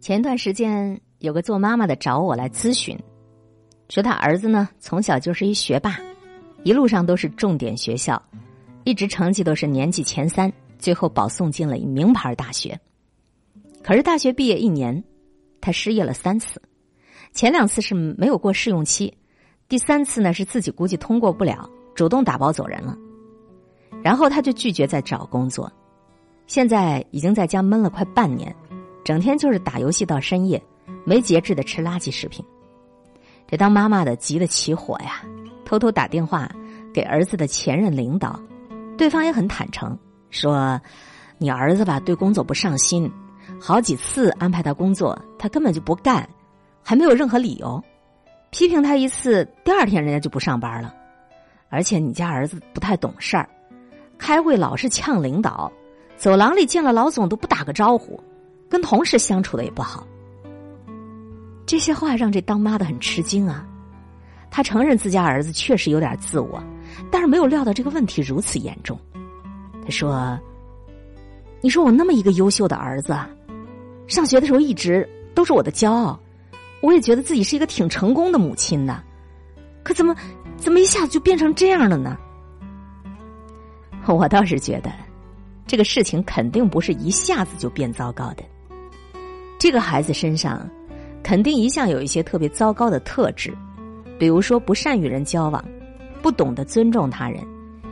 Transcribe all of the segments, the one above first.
前段时间，有个做妈妈的找我来咨询，说他儿子呢从小就是一学霸，一路上都是重点学校，一直成绩都是年级前三，最后保送进了一名牌大学。可是大学毕业一年，他失业了三次，前两次是没有过试用期，第三次呢是自己估计通过不了，主动打包走人了。然后他就拒绝再找工作，现在已经在家闷了快半年。整天就是打游戏到深夜，没节制的吃垃圾食品。这当妈妈的急得起火呀，偷偷打电话给儿子的前任领导，对方也很坦诚，说：“你儿子吧，对工作不上心，好几次安排他工作，他根本就不干，还没有任何理由。批评他一次，第二天人家就不上班了。而且你家儿子不太懂事儿，开会老是呛领导，走廊里见了老总都不打个招呼。”跟同事相处的也不好，这些话让这当妈的很吃惊啊！他承认自家儿子确实有点自我，但是没有料到这个问题如此严重。他说：“你说我那么一个优秀的儿子，上学的时候一直都是我的骄傲，我也觉得自己是一个挺成功的母亲的，可怎么怎么一下子就变成这样了呢？”我倒是觉得，这个事情肯定不是一下子就变糟糕的。这个孩子身上，肯定一向有一些特别糟糕的特质，比如说不善与人交往，不懂得尊重他人，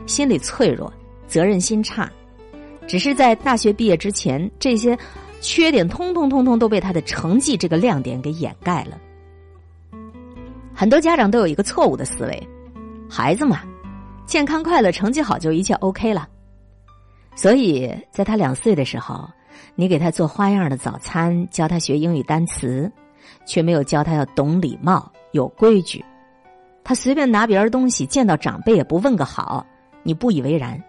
心理脆弱，责任心差。只是在大学毕业之前，这些缺点通通通通都被他的成绩这个亮点给掩盖了。很多家长都有一个错误的思维：孩子嘛，健康快乐，成绩好就一切 OK 了。所以在他两岁的时候。你给他做花样的早餐，教他学英语单词，却没有教他要懂礼貌、有规矩。他随便拿别人东西，见到长辈也不问个好，你不以为然。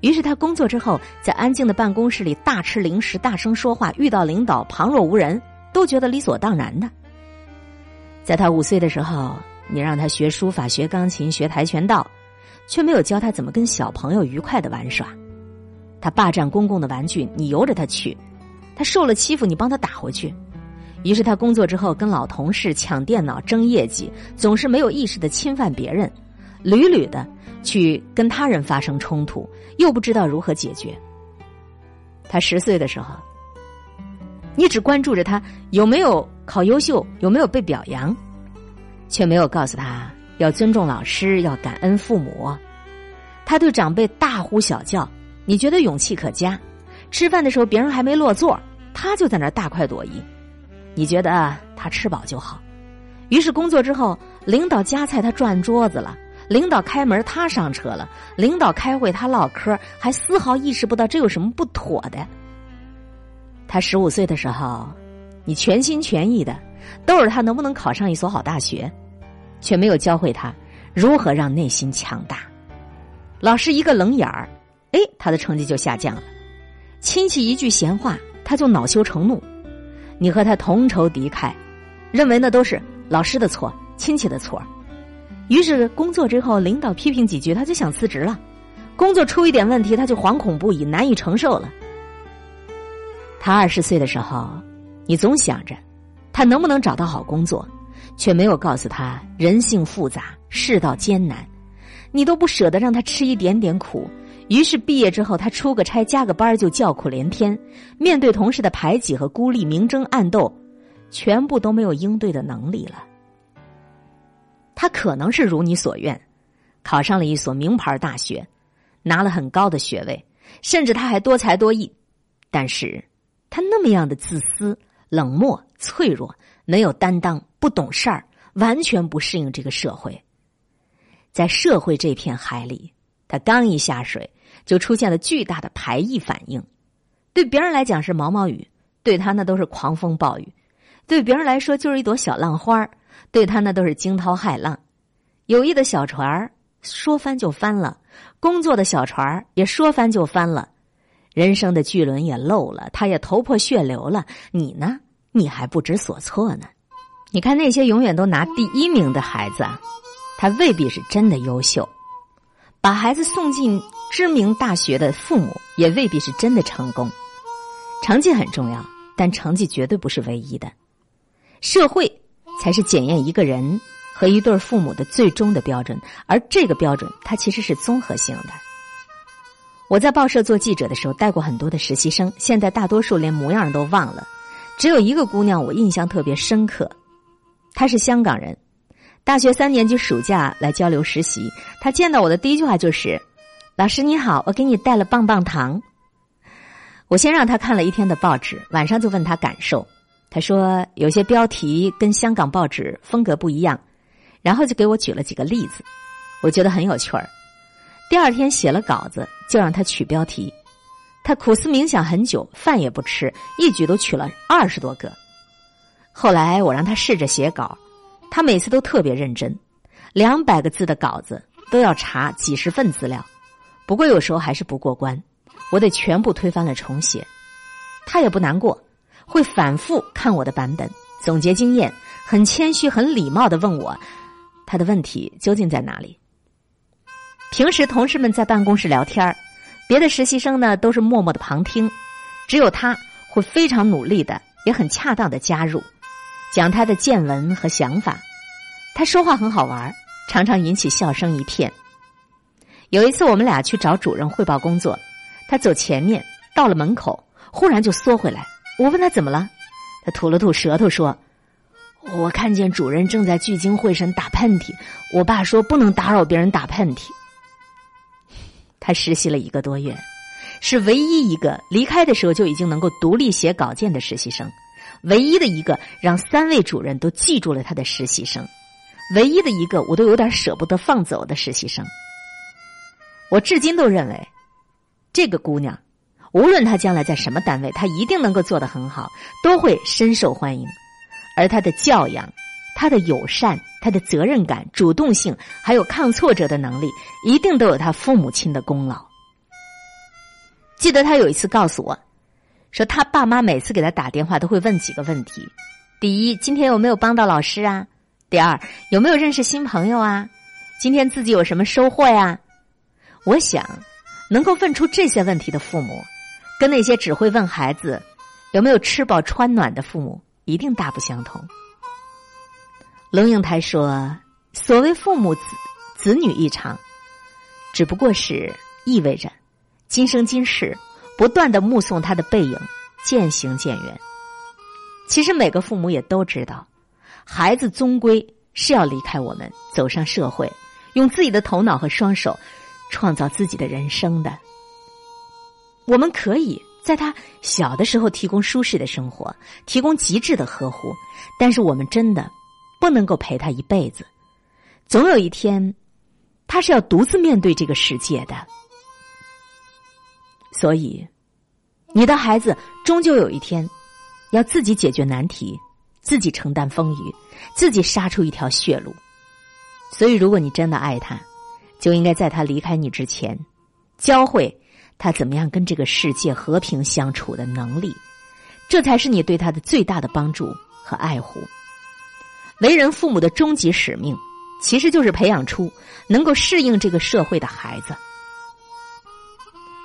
于是他工作之后，在安静的办公室里大吃零食、大声说话，遇到领导旁若无人，都觉得理所当然的。在他五岁的时候，你让他学书法、学钢琴、学跆拳道，却没有教他怎么跟小朋友愉快的玩耍。他霸占公共的玩具，你由着他去；他受了欺负，你帮他打回去。于是他工作之后跟老同事抢电脑、争业绩，总是没有意识的侵犯别人，屡屡的去跟他人发生冲突，又不知道如何解决。他十岁的时候，你只关注着他有没有考优秀，有没有被表扬，却没有告诉他要尊重老师，要感恩父母。他对长辈大呼小叫。你觉得勇气可嘉，吃饭的时候别人还没落座，他就在那大快朵颐。你觉得他吃饱就好，于是工作之后，领导夹菜他转桌子了，领导开门他上车了，领导开会他唠嗑，还丝毫意识不到这有什么不妥的。他十五岁的时候，你全心全意的都是他能不能考上一所好大学，却没有教会他如何让内心强大。老师一个冷眼儿。哎，他的成绩就下降了。亲戚一句闲话，他就恼羞成怒。你和他同仇敌忾，认为那都是老师的错、亲戚的错。于是工作之后，领导批评几句，他就想辞职了。工作出一点问题，他就惶恐不已，难以承受了。他二十岁的时候，你总想着他能不能找到好工作，却没有告诉他人性复杂、世道艰难，你都不舍得让他吃一点点苦。于是毕业之后，他出个差加个班就叫苦连天，面对同事的排挤和孤立，明争暗斗，全部都没有应对的能力了。他可能是如你所愿，考上了一所名牌大学，拿了很高的学位，甚至他还多才多艺，但是他那么样的自私、冷漠、脆弱，没有担当，不懂事儿，完全不适应这个社会，在社会这片海里，他刚一下水。就出现了巨大的排异反应，对别人来讲是毛毛雨，对他那都是狂风暴雨；对别人来说就是一朵小浪花对他那都是惊涛骇浪。友谊的小船儿说翻就翻了，工作的小船儿也说翻就翻了，人生的巨轮也漏了，他也头破血流了。你呢？你还不知所措呢？你看那些永远都拿第一名的孩子，他未必是真的优秀。把孩子送进知名大学的父母也未必是真的成功。成绩很重要，但成绩绝对不是唯一的。社会才是检验一个人和一对父母的最终的标准，而这个标准它其实是综合性的。我在报社做记者的时候带过很多的实习生，现在大多数连模样都忘了，只有一个姑娘我印象特别深刻，她是香港人，大学三年级暑假来交流实习，她见到我的第一句话就是：“老师你好，我给你带了棒棒糖。”我先让他看了一天的报纸，晚上就问他感受，他说有些标题跟香港报纸风格不一样，然后就给我举了几个例子，我觉得很有趣儿。第二天写了稿子，就让他取标题。他苦思冥想很久，饭也不吃，一举都取了二十多个。后来我让他试着写稿，他每次都特别认真，两百个字的稿子都要查几十份资料。不过有时候还是不过关，我得全部推翻了重写。他也不难过，会反复看我的版本，总结经验，很谦虚、很礼貌的问我，他的问题究竟在哪里。平时同事们在办公室聊天别的实习生呢都是默默的旁听，只有他会非常努力的，也很恰当的加入，讲他的见闻和想法。他说话很好玩常常引起笑声一片。有一次我们俩去找主任汇报工作，他走前面到了门口，忽然就缩回来。我问他怎么了，他吐了吐舌头说：“我看见主任正在聚精会神打喷嚏，我爸说不能打扰别人打喷嚏。”他实习了一个多月，是唯一一个离开的时候就已经能够独立写稿件的实习生，唯一的一个让三位主任都记住了他的实习生，唯一的一个我都有点舍不得放走的实习生。我至今都认为，这个姑娘，无论她将来在什么单位，她一定能够做得很好，都会深受欢迎。而她的教养。她的友善、她的责任感、主动性，还有抗挫折的能力，一定都有她父母亲的功劳。记得她有一次告诉我，说她爸妈每次给她打电话都会问几个问题：第一，今天有没有帮到老师啊？第二，有没有认识新朋友啊？今天自己有什么收获呀？我想，能够问出这些问题的父母，跟那些只会问孩子有没有吃饱穿暖的父母，一定大不相同。龙应台说：“所谓父母子子女一场，只不过是意味着今生今世不断的目送他的背影渐行渐远。其实每个父母也都知道，孩子终归是要离开我们，走上社会，用自己的头脑和双手创造自己的人生的。我们可以在他小的时候提供舒适的生活，提供极致的呵护，但是我们真的。”不能够陪他一辈子，总有一天，他是要独自面对这个世界的。所以，你的孩子终究有一天要自己解决难题，自己承担风雨，自己杀出一条血路。所以，如果你真的爱他，就应该在他离开你之前，教会他怎么样跟这个世界和平相处的能力，这才是你对他的最大的帮助和爱护。为人父母的终极使命，其实就是培养出能够适应这个社会的孩子。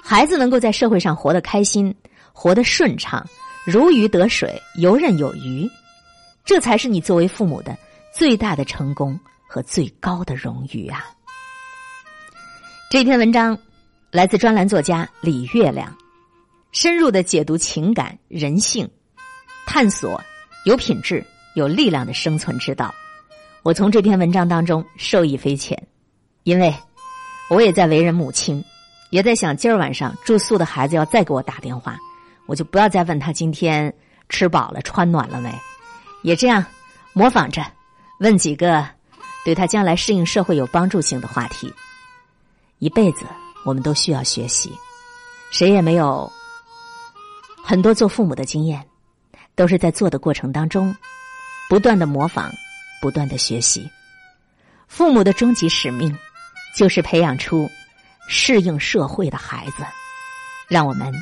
孩子能够在社会上活得开心、活得顺畅、如鱼得水、游刃有余，这才是你作为父母的最大的成功和最高的荣誉啊！这篇文章来自专栏作家李月亮，深入的解读情感、人性，探索有品质。有力量的生存之道，我从这篇文章当中受益匪浅，因为我也在为人母亲，也在想今儿晚上住宿的孩子要再给我打电话，我就不要再问他今天吃饱了穿暖了没，也这样模仿着问几个对他将来适应社会有帮助性的话题。一辈子我们都需要学习，谁也没有很多做父母的经验，都是在做的过程当中。不断的模仿，不断的学习，父母的终极使命就是培养出适应社会的孩子。让我们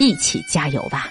一起加油吧！